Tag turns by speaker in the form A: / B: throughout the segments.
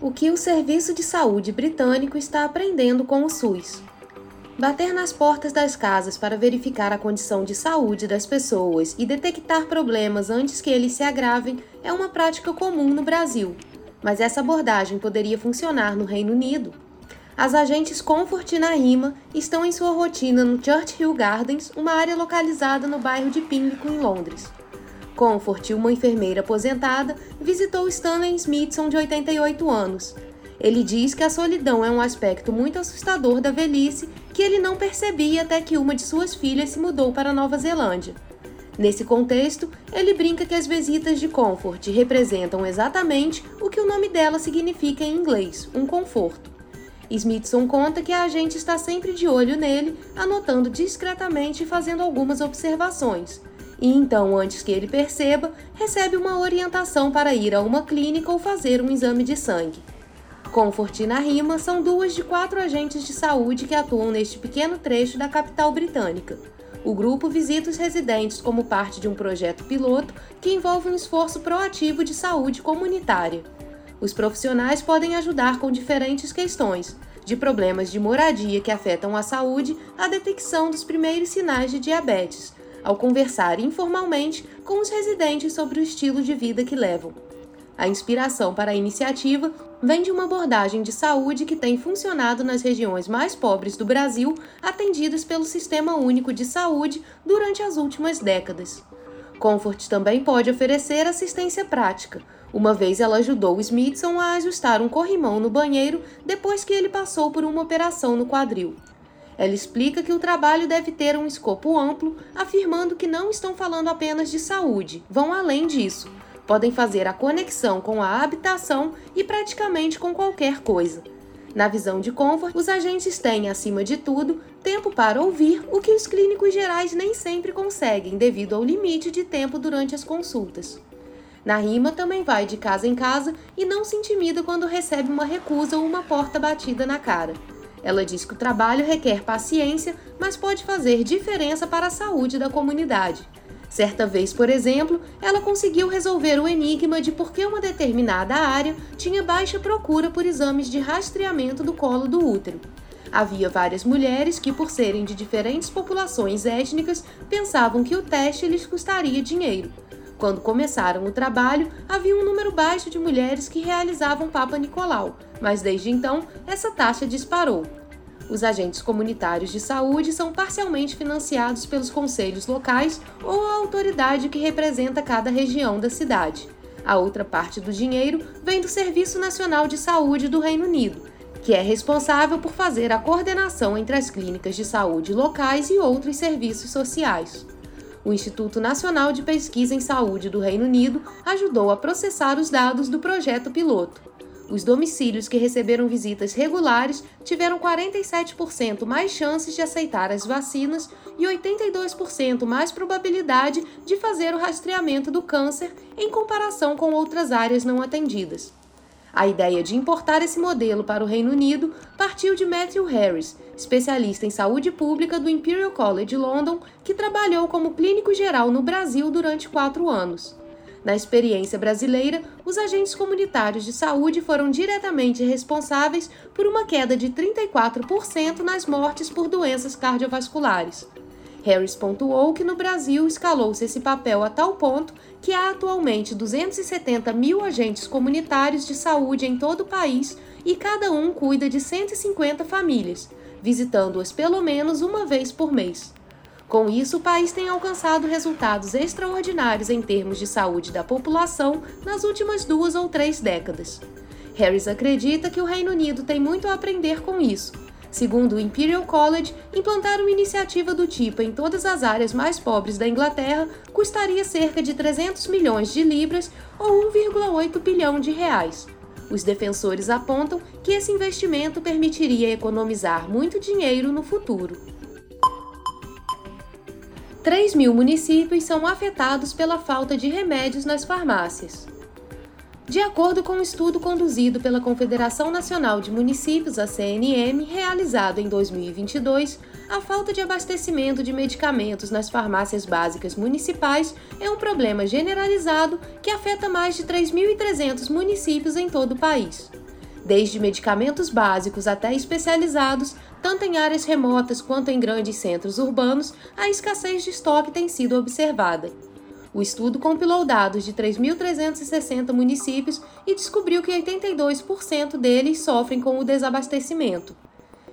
A: O que o Serviço de Saúde britânico está aprendendo com o SUS? Bater nas portas das casas para verificar a condição de saúde das pessoas e detectar problemas antes que eles se agravem é uma prática comum no Brasil. Mas essa abordagem poderia funcionar no Reino Unido. As agentes Comfort e Narima estão em sua rotina no Churchill Gardens, uma área localizada no bairro de Pimlico, em Londres. Comfort, uma enfermeira aposentada, visitou Stanley Smithson, de 88 anos, ele diz que a solidão é um aspecto muito assustador da velhice que ele não percebia até que uma de suas filhas se mudou para Nova Zelândia. Nesse contexto, ele brinca que as visitas de Comfort representam exatamente o que o nome dela significa em inglês, um conforto. Smithson conta que a agente está sempre de olho nele, anotando discretamente e fazendo algumas observações. E então, antes que ele perceba, recebe uma orientação para ir a uma clínica ou fazer um exame de sangue. Comfort e Rima são duas de quatro agentes de saúde que atuam neste pequeno trecho da capital britânica. O grupo visita os residentes como parte de um projeto piloto que envolve um esforço proativo de saúde comunitária. Os profissionais podem ajudar com diferentes questões, de problemas de moradia que afetam a saúde à detecção dos primeiros sinais de diabetes, ao conversar informalmente com os residentes sobre o estilo de vida que levam. A inspiração para a iniciativa vem de uma abordagem de saúde que tem funcionado nas regiões mais pobres do Brasil, atendidas pelo Sistema Único de Saúde durante as últimas décadas. Comfort também pode oferecer assistência prática, uma vez ela ajudou Smithson a ajustar um corrimão no banheiro depois que ele passou por uma operação no quadril. Ela explica que o trabalho deve ter um escopo amplo, afirmando que não estão falando apenas de saúde, vão além disso podem fazer a conexão com a habitação e praticamente com qualquer coisa. Na visão de Comfort, os agentes têm, acima de tudo, tempo para ouvir o que os clínicos gerais nem sempre conseguem devido ao limite de tempo durante as consultas. Na rima também vai de casa em casa e não se intimida quando recebe uma recusa ou uma porta batida na cara. Ela diz que o trabalho requer paciência, mas pode fazer diferença para a saúde da comunidade. Certa vez, por exemplo, ela conseguiu resolver o enigma de por que uma determinada área tinha baixa procura por exames de rastreamento do colo do útero. Havia várias mulheres que, por serem de diferentes populações étnicas, pensavam que o teste lhes custaria dinheiro. Quando começaram o trabalho, havia um número baixo de mulheres que realizavam Papa Nicolau, mas desde então essa taxa disparou. Os agentes comunitários de saúde são parcialmente financiados pelos conselhos locais ou a autoridade que representa cada região da cidade. A outra parte do dinheiro vem do Serviço Nacional de Saúde do Reino Unido, que é responsável por fazer a coordenação entre as clínicas de saúde locais e outros serviços sociais. O Instituto Nacional de Pesquisa em Saúde do Reino Unido ajudou a processar os dados do projeto piloto. Os domicílios que receberam visitas regulares tiveram 47% mais chances de aceitar as vacinas e 82% mais probabilidade de fazer o rastreamento do câncer em comparação com outras áreas não atendidas. A ideia de importar esse modelo para o Reino Unido partiu de Matthew Harris, especialista em saúde pública do Imperial College London, que trabalhou como clínico geral no Brasil durante quatro anos. Na experiência brasileira, os agentes comunitários de saúde foram diretamente responsáveis por uma queda de 34% nas mortes por doenças cardiovasculares. Harris pontuou que no Brasil escalou-se esse papel a tal ponto que há atualmente 270 mil agentes comunitários de saúde em todo o país e cada um cuida de 150 famílias, visitando-as pelo menos uma vez por mês. Com isso, o país tem alcançado resultados extraordinários em termos de saúde da população nas últimas duas ou três décadas. Harris acredita que o Reino Unido tem muito a aprender com isso. Segundo o Imperial College, implantar uma iniciativa do tipo em todas as áreas mais pobres da Inglaterra custaria cerca de 300 milhões de libras ou 1,8 bilhão de reais. Os defensores apontam que esse investimento permitiria economizar muito dinheiro no futuro. 3 mil municípios são afetados pela falta de remédios nas farmácias. De acordo com um estudo conduzido pela Confederação Nacional de Municípios, a CNM, realizado em 2022, a falta de abastecimento de medicamentos nas farmácias básicas municipais é um problema generalizado que afeta mais de 3.300 municípios em todo o país. Desde medicamentos básicos até especializados, tanto em áreas remotas quanto em grandes centros urbanos, a escassez de estoque tem sido observada. O estudo compilou dados de 3.360 municípios e descobriu que 82% deles sofrem com o desabastecimento.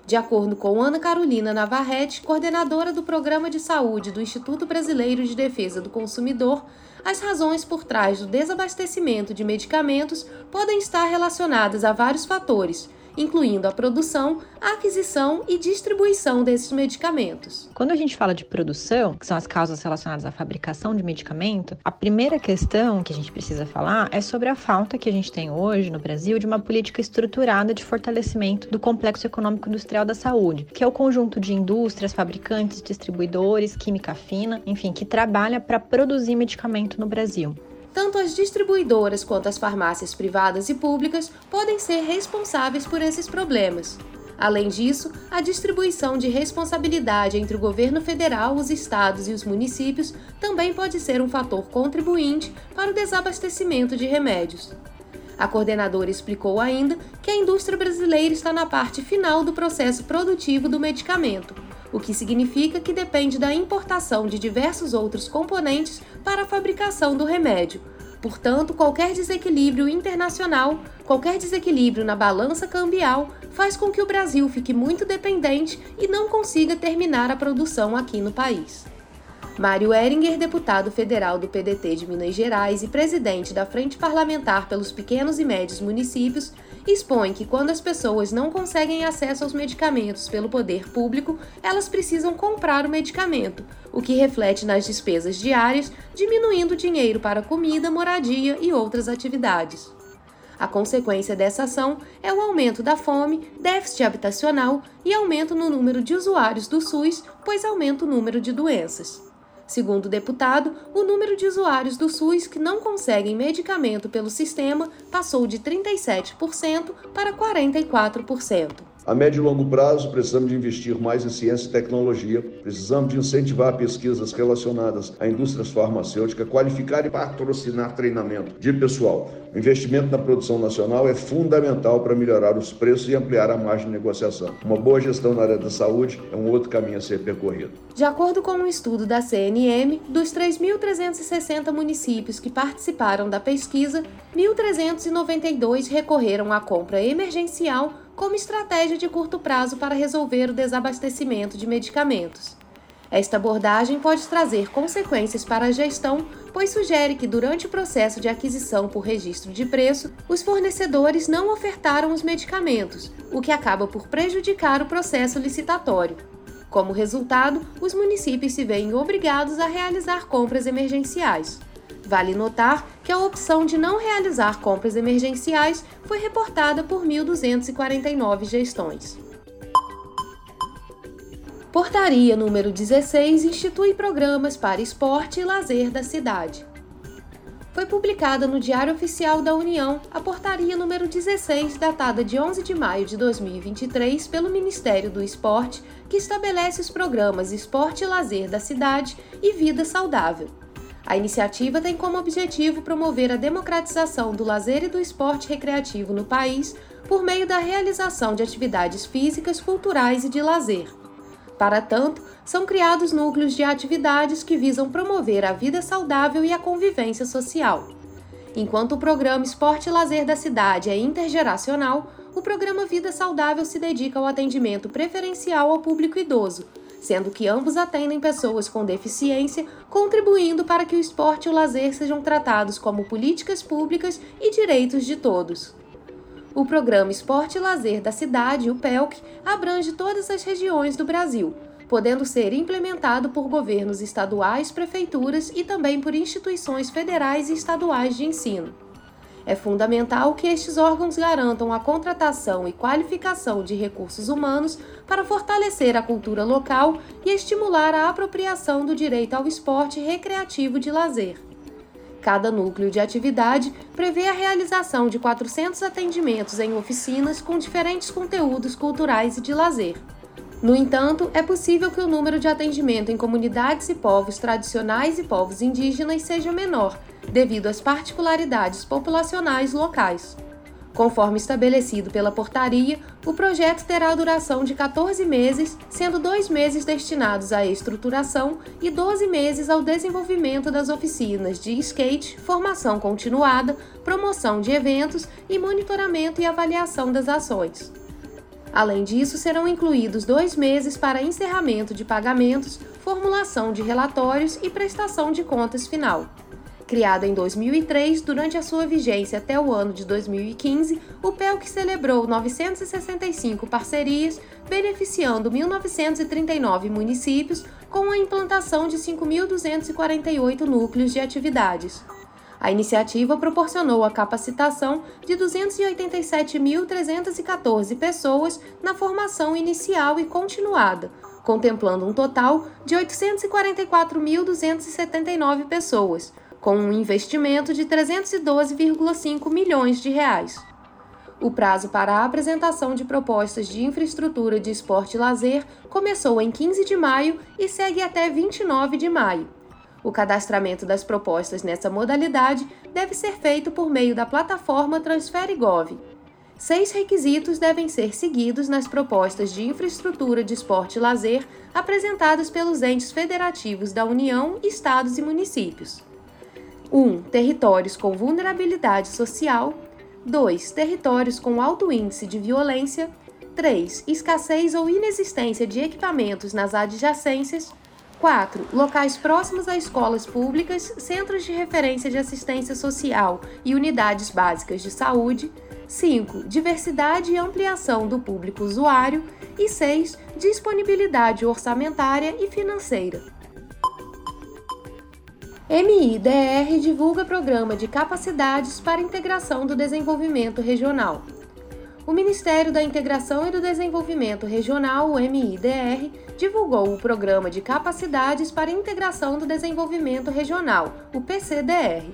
A: De acordo com Ana Carolina Navarrete, coordenadora do Programa de Saúde do Instituto Brasileiro de Defesa do Consumidor, as razões por trás do desabastecimento de medicamentos podem estar relacionadas a vários fatores, incluindo a produção, a aquisição e distribuição desses medicamentos.
B: Quando a gente fala de produção, que são as causas relacionadas à fabricação de medicamento, a primeira questão que a gente precisa falar é sobre a falta que a gente tem hoje no Brasil de uma política estruturada de fortalecimento do complexo econômico industrial da saúde, que é o conjunto de indústrias, fabricantes, distribuidores, química fina, enfim, que trabalha para produzir medicamento no Brasil.
A: Tanto as distribuidoras quanto as farmácias privadas e públicas podem ser responsáveis por esses problemas. Além disso, a distribuição de responsabilidade entre o governo federal, os estados e os municípios também pode ser um fator contribuinte para o desabastecimento de remédios. A coordenadora explicou ainda que a indústria brasileira está na parte final do processo produtivo do medicamento o que significa que depende da importação de diversos outros componentes para a fabricação do remédio. Portanto, qualquer desequilíbrio internacional, qualquer desequilíbrio na balança cambial, faz com que o Brasil fique muito dependente e não consiga terminar a produção aqui no país. Mário Eringer, deputado federal do PDT de Minas Gerais e presidente da Frente Parlamentar pelos Pequenos e Médios Municípios, expõe que quando as pessoas não conseguem acesso aos medicamentos pelo poder público, elas precisam comprar o medicamento, o que reflete nas despesas diárias, diminuindo o dinheiro para comida, moradia e outras atividades. A consequência dessa ação é o aumento da fome, déficit habitacional e aumento no número de usuários do SUS, pois aumenta o número de doenças. Segundo o deputado, o número de usuários do SUS que não conseguem medicamento pelo sistema passou de 37% para 44%.
C: A médio e longo prazo, precisamos de investir mais em ciência e tecnologia, precisamos de incentivar pesquisas relacionadas à indústria farmacêutica, qualificar e patrocinar treinamento de pessoal. O investimento na produção nacional é fundamental para melhorar os preços e ampliar a margem de negociação. Uma boa gestão na área da saúde é um outro caminho a ser percorrido.
A: De acordo com um estudo da CNM, dos 3.360 municípios que participaram da pesquisa, 1.392 recorreram à compra emergencial como estratégia de curto prazo para resolver o desabastecimento de medicamentos. Esta abordagem pode trazer consequências para a gestão, pois sugere que durante o processo de aquisição por registro de preço, os fornecedores não ofertaram os medicamentos, o que acaba por prejudicar o processo licitatório. Como resultado, os municípios se veem obrigados a realizar compras emergenciais. Vale notar que a opção de não realizar compras emergenciais foi reportada por 1.249 gestões. Portaria número 16 institui programas para esporte e lazer da cidade. Foi publicada no Diário Oficial da União a portaria número 16, datada de 11 de maio de 2023, pelo Ministério do Esporte, que estabelece os programas Esporte e Lazer da Cidade e Vida Saudável. A iniciativa tem como objetivo promover a democratização do lazer e do esporte recreativo no país por meio da realização de atividades físicas, culturais e de lazer. Para tanto, são criados núcleos de atividades que visam promover a vida saudável e a convivência social. Enquanto o programa Esporte e Lazer da Cidade é intergeracional, o programa Vida Saudável se dedica ao atendimento preferencial ao público idoso, sendo que ambos atendem pessoas com deficiência, contribuindo para que o esporte e o lazer sejam tratados como políticas públicas e direitos de todos. O programa Esporte e Lazer da Cidade, o PELC, abrange todas as regiões do Brasil, podendo ser implementado por governos estaduais, prefeituras e também por instituições federais e estaduais de ensino. É fundamental que estes órgãos garantam a contratação e qualificação de recursos humanos para fortalecer a cultura local e estimular a apropriação do direito ao esporte recreativo de lazer. Cada núcleo de atividade prevê a realização de 400 atendimentos em oficinas com diferentes conteúdos culturais e de lazer. No entanto, é possível que o número de atendimento em comunidades e povos tradicionais e povos indígenas seja menor, devido às particularidades populacionais locais. Conforme estabelecido pela portaria, o projeto terá duração de 14 meses, sendo dois meses destinados à estruturação e 12 meses ao desenvolvimento das oficinas de skate, formação continuada, promoção de eventos e monitoramento e avaliação das ações. Além disso, serão incluídos dois meses para encerramento de pagamentos, formulação de relatórios e prestação de contas final. Criado em 2003, durante a sua vigência até o ano de 2015, o PELC celebrou 965 parcerias, beneficiando 1.939 municípios com a implantação de 5.248 núcleos de atividades. A iniciativa proporcionou a capacitação de 287.314 pessoas na formação inicial e continuada, contemplando um total de 844.279 pessoas com um investimento de 312,5 milhões de reais. O prazo para a apresentação de propostas de infraestrutura de esporte e lazer começou em 15 de maio e segue até 29 de maio. O cadastramento das propostas nessa modalidade deve ser feito por meio da plataforma TransfereGov. Seis requisitos devem ser seguidos nas propostas de infraestrutura de esporte e lazer apresentadas pelos entes federativos da União, estados e municípios. 1. Territórios com vulnerabilidade social. 2. Territórios com alto índice de violência. 3. Escassez ou inexistência de equipamentos nas adjacências. 4. Locais próximos a escolas públicas, centros de referência de assistência social e unidades básicas de saúde. 5. Diversidade e ampliação do público usuário. E 6. Disponibilidade orçamentária e financeira. MIDR divulga programa de capacidades para integração do desenvolvimento regional. O Ministério da Integração e do Desenvolvimento Regional, o MIDR, divulgou o Programa de Capacidades para Integração do Desenvolvimento Regional, o PCDR.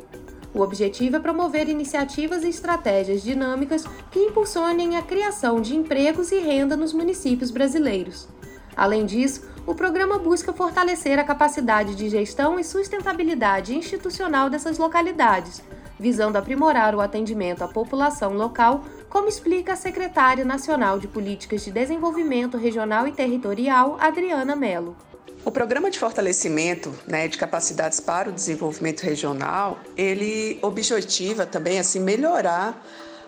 A: O objetivo é promover iniciativas e estratégias dinâmicas que impulsionem a criação de empregos e renda nos municípios brasileiros. Além disso, o programa busca fortalecer a capacidade de gestão e sustentabilidade institucional dessas localidades, visando aprimorar o atendimento à população local, como explica a secretária nacional de Políticas de Desenvolvimento Regional e Territorial, Adriana Mello.
D: O programa de fortalecimento né, de capacidades para o desenvolvimento regional, ele objetiva também assim melhorar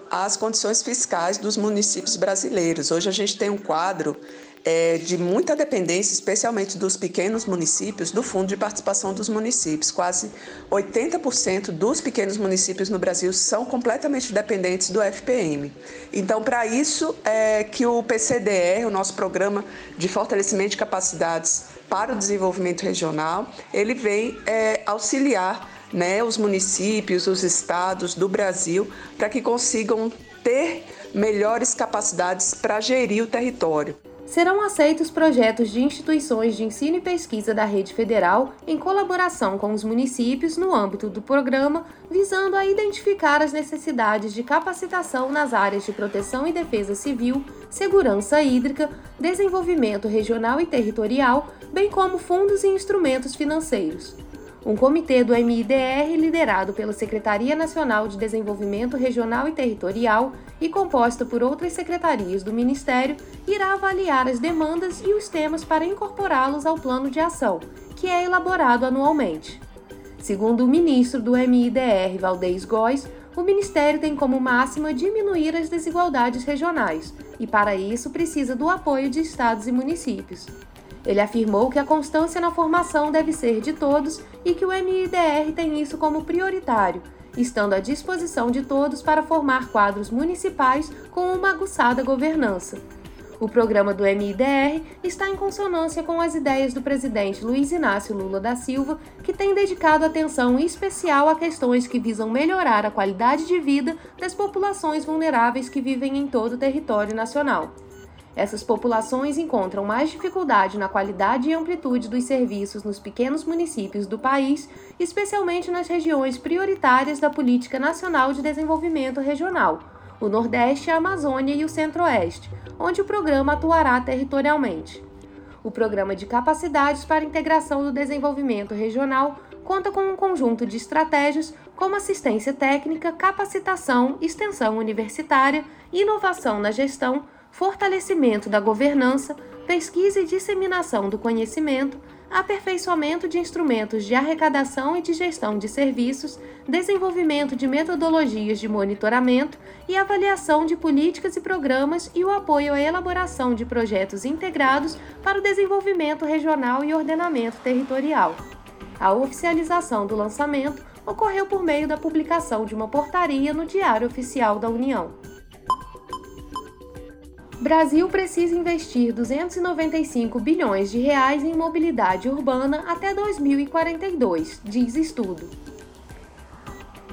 D: as condições fiscais dos municípios brasileiros. Hoje a gente tem um quadro é, de muita dependência, especialmente dos pequenos municípios, do Fundo de Participação dos Municípios. Quase 80% dos pequenos municípios no Brasil são completamente dependentes do FPM. Então, para isso é que o PCDR, o nosso Programa de Fortalecimento de Capacidades para o Desenvolvimento Regional, ele vem é, auxiliar né, os municípios, os estados do Brasil, para que consigam ter melhores capacidades para gerir o território
A: serão aceitos projetos de instituições de ensino e pesquisa da rede federal em colaboração com os municípios no âmbito do programa, visando a identificar as necessidades de capacitação nas áreas de proteção e defesa civil, segurança hídrica, desenvolvimento regional e territorial, bem como fundos e instrumentos financeiros. Um comitê do MIDR, liderado pela Secretaria Nacional de Desenvolvimento Regional e Territorial e composta por outras secretarias do Ministério, irá avaliar as demandas e os temas para incorporá-los ao plano de ação, que é elaborado anualmente. Segundo o ministro do MIDR, Valdez Góes, o Ministério tem como máxima diminuir as desigualdades regionais e, para isso, precisa do apoio de estados e municípios. Ele afirmou que a constância na formação deve ser de todos e que o MIDR tem isso como prioritário, estando à disposição de todos para formar quadros municipais com uma aguçada governança. O programa do MIDR está em consonância com as ideias do presidente Luiz Inácio Lula da Silva, que tem dedicado atenção especial a questões que visam melhorar a qualidade de vida das populações vulneráveis que vivem em todo o território nacional. Essas populações encontram mais dificuldade na qualidade e amplitude dos serviços nos pequenos municípios do país, especialmente nas regiões prioritárias da Política Nacional de Desenvolvimento Regional, o Nordeste, a Amazônia e o Centro-Oeste, onde o programa atuará territorialmente. O Programa de Capacidades para Integração do Desenvolvimento Regional conta com um conjunto de estratégias como assistência técnica, capacitação, extensão universitária, inovação na gestão, fortalecimento da governança, pesquisa e disseminação do conhecimento, aperfeiçoamento de instrumentos de arrecadação e de gestão de serviços, desenvolvimento de metodologias de monitoramento e avaliação de políticas e programas e o apoio à elaboração de projetos integrados para o desenvolvimento regional e ordenamento territorial. A oficialização do lançamento ocorreu por meio da publicação de uma portaria no Diário Oficial da União. Brasil precisa investir 295 bilhões de reais em mobilidade urbana até 2042, diz estudo.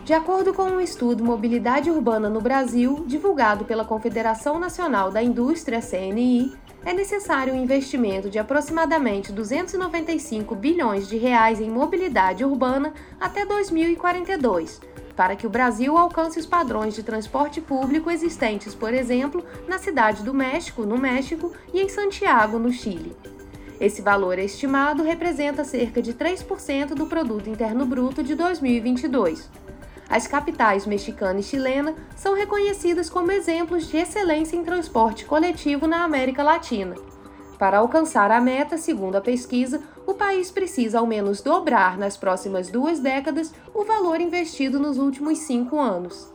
A: De acordo com um estudo Mobilidade Urbana no Brasil, divulgado pela Confederação Nacional da Indústria CNI, é necessário um investimento de aproximadamente 295 bilhões de reais em mobilidade urbana até 2042 para que o Brasil alcance os padrões de transporte público existentes, por exemplo, na cidade do México, no México, e em Santiago, no Chile. Esse valor estimado representa cerca de 3% do produto interno bruto de 2022. As capitais mexicana e chilena são reconhecidas como exemplos de excelência em transporte coletivo na América Latina. Para alcançar a meta, segundo a pesquisa, o país precisa ao menos dobrar nas próximas duas décadas o valor investido nos últimos cinco anos.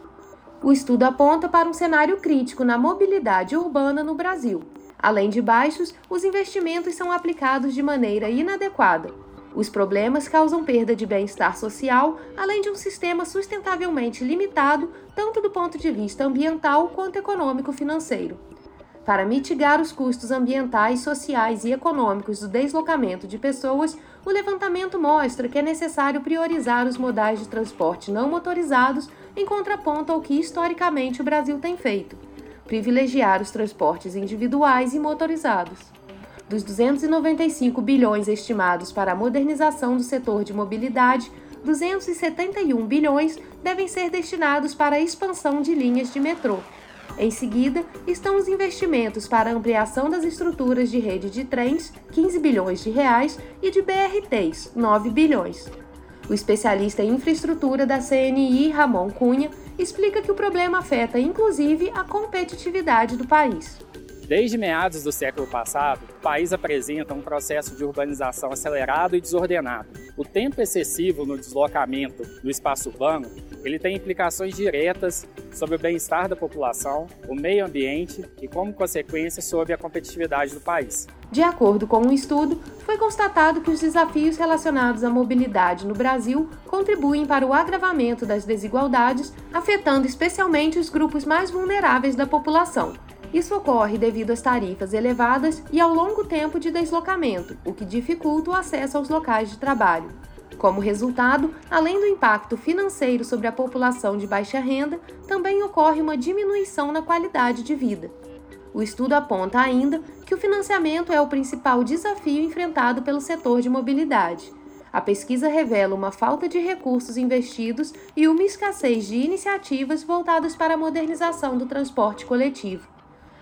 A: O estudo aponta para um cenário crítico na mobilidade urbana no Brasil. Além de baixos, os investimentos são aplicados de maneira inadequada. Os problemas causam perda de bem-estar social, além de um sistema sustentavelmente limitado, tanto do ponto de vista ambiental quanto econômico-financeiro. Para mitigar os custos ambientais, sociais e econômicos do deslocamento de pessoas, o levantamento mostra que é necessário priorizar os modais de transporte não motorizados em contraponto ao que historicamente o Brasil tem feito, privilegiar os transportes individuais e motorizados. Dos 295 bilhões estimados para a modernização do setor de mobilidade, 271 bilhões devem ser destinados para a expansão de linhas de metrô, em seguida, estão os investimentos para ampliação das estruturas de rede de trens, 15 bilhões de reais, e de BRTs, 9 bilhões. O especialista em infraestrutura da CNI, Ramon Cunha, explica que o problema afeta inclusive a competitividade do país.
E: Desde meados do século passado, o país apresenta um processo de urbanização acelerado e desordenado. O tempo excessivo no deslocamento no espaço urbano, ele tem implicações diretas sobre o bem-estar da população, o meio ambiente e, como consequência, sobre a competitividade do país.
A: De acordo com um estudo, foi constatado que os desafios relacionados à mobilidade no Brasil contribuem para o agravamento das desigualdades, afetando especialmente os grupos mais vulneráveis da população, isso ocorre devido às tarifas elevadas e ao longo tempo de deslocamento, o que dificulta o acesso aos locais de trabalho. Como resultado, além do impacto financeiro sobre a população de baixa renda, também ocorre uma diminuição na qualidade de vida. O estudo aponta ainda que o financiamento é o principal desafio enfrentado pelo setor de mobilidade. A pesquisa revela uma falta de recursos investidos e uma escassez de iniciativas voltadas para a modernização do transporte coletivo.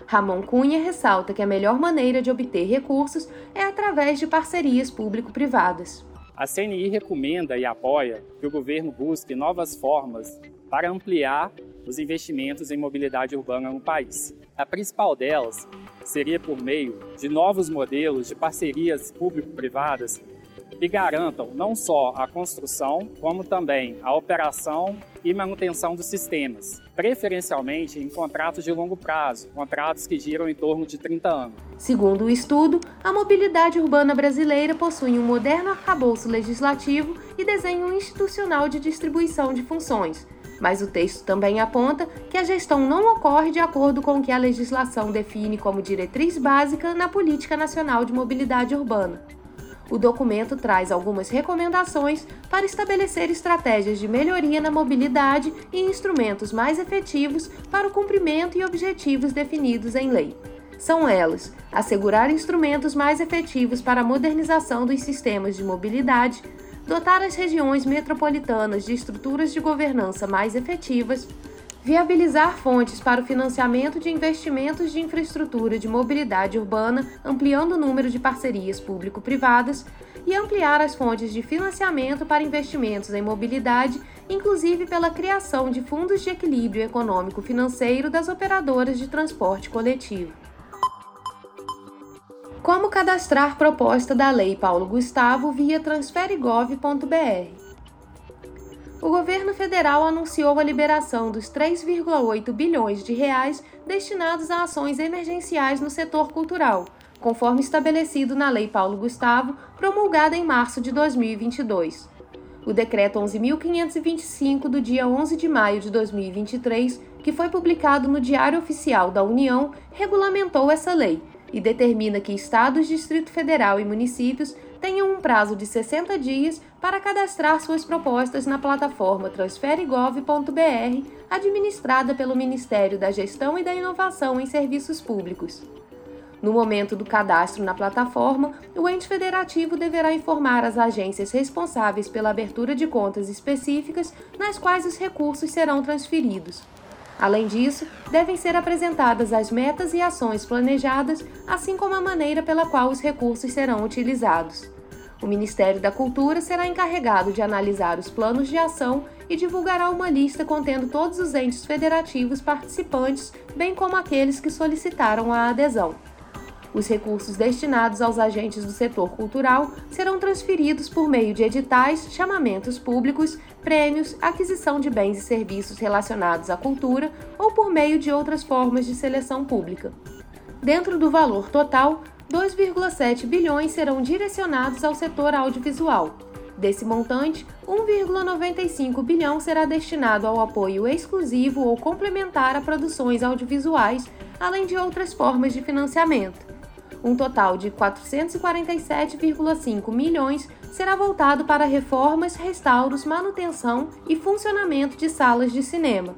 A: Ramon Cunha ressalta que a melhor maneira de obter recursos é através de parcerias público-privadas.
E: A CNI recomenda e apoia que o governo busque novas formas para ampliar os investimentos em mobilidade urbana no país. A principal delas seria por meio de novos modelos de parcerias público-privadas que garantam não só a construção, como também a operação e manutenção dos sistemas, preferencialmente em contratos de longo prazo, contratos que giram em torno de 30 anos.
A: Segundo o estudo, a mobilidade urbana brasileira possui um moderno arcabouço legislativo e desenho institucional de distribuição de funções, Mas o texto também aponta que a gestão não ocorre de acordo com o que a legislação define como diretriz básica na Política Nacional de Mobilidade Urbana. O documento traz algumas recomendações para estabelecer estratégias de melhoria na mobilidade e instrumentos mais efetivos para o cumprimento e objetivos definidos em lei. São elas: assegurar instrumentos mais efetivos para a modernização dos sistemas de mobilidade, dotar as regiões metropolitanas de estruturas de governança mais efetivas, viabilizar fontes para o financiamento de investimentos de infraestrutura de mobilidade urbana, ampliando o número de parcerias público-privadas, e ampliar as fontes de financiamento para investimentos em mobilidade, inclusive pela criação de fundos de equilíbrio econômico-financeiro das operadoras de transporte coletivo. Como cadastrar proposta da Lei Paulo Gustavo via transferegov.br? O governo federal anunciou a liberação dos 3,8 bilhões de reais destinados a ações emergenciais no setor cultural, conforme estabelecido na Lei Paulo Gustavo, promulgada em março de 2022. O decreto 11.525 do dia 11 de maio de 2023, que foi publicado no Diário Oficial da União, regulamentou essa lei e determina que estados, Distrito Federal e municípios tenham um prazo de 60 dias para cadastrar suas propostas na plataforma transferegov.br, administrada pelo Ministério da Gestão e da Inovação em Serviços Públicos. No momento do cadastro na plataforma, o ente federativo deverá informar as agências responsáveis pela abertura de contas específicas nas quais os recursos serão transferidos. Além disso, devem ser apresentadas as metas e ações planejadas, assim como a maneira pela qual os recursos serão utilizados. O Ministério da Cultura será encarregado de analisar os planos de ação e divulgará uma lista contendo todos os entes federativos participantes, bem como aqueles que solicitaram a adesão. Os recursos destinados aos agentes do setor cultural serão transferidos por meio de editais, chamamentos públicos, prêmios, aquisição de bens e serviços relacionados à cultura ou por meio de outras formas de seleção pública. Dentro do valor total, 2,7 bilhões serão direcionados ao setor audiovisual. Desse montante, 1,95 bilhão será destinado ao apoio exclusivo ou complementar a produções audiovisuais, além de outras formas de financiamento. Um total de 447,5 milhões será voltado para reformas, restauros, manutenção e funcionamento de salas de cinema.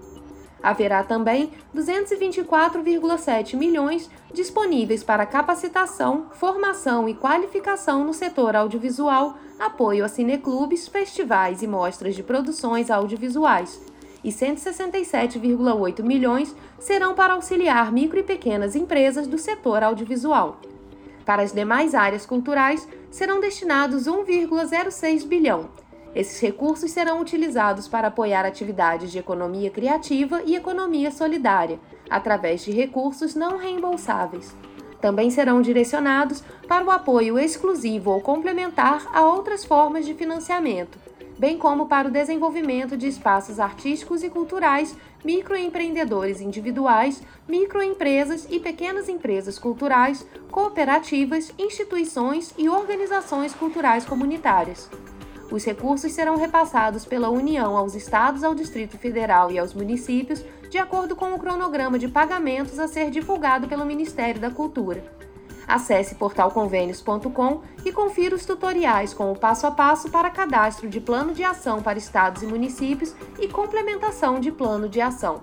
A: Haverá também 224,7 milhões disponíveis para capacitação, formação e qualificação no setor audiovisual, apoio a cineclubes, festivais e mostras de produções audiovisuais. E 167,8 milhões serão para auxiliar micro e pequenas empresas do setor audiovisual. Para as demais áreas culturais, serão destinados 1,06 bilhão. Esses recursos serão utilizados para apoiar atividades de economia criativa e economia solidária, através de recursos não reembolsáveis. Também serão direcionados para o apoio exclusivo ou complementar a outras formas de financiamento, bem como para o desenvolvimento de espaços artísticos e culturais, microempreendedores individuais, microempresas e pequenas empresas culturais, cooperativas, instituições e organizações culturais comunitárias. Os recursos serão repassados pela União aos estados, ao Distrito Federal e aos municípios, de acordo com o cronograma de pagamentos a ser divulgado pelo Ministério da Cultura. Acesse portalconvênios.com e confira os tutoriais com o passo a passo para cadastro de plano de ação para estados e municípios e complementação de plano de ação.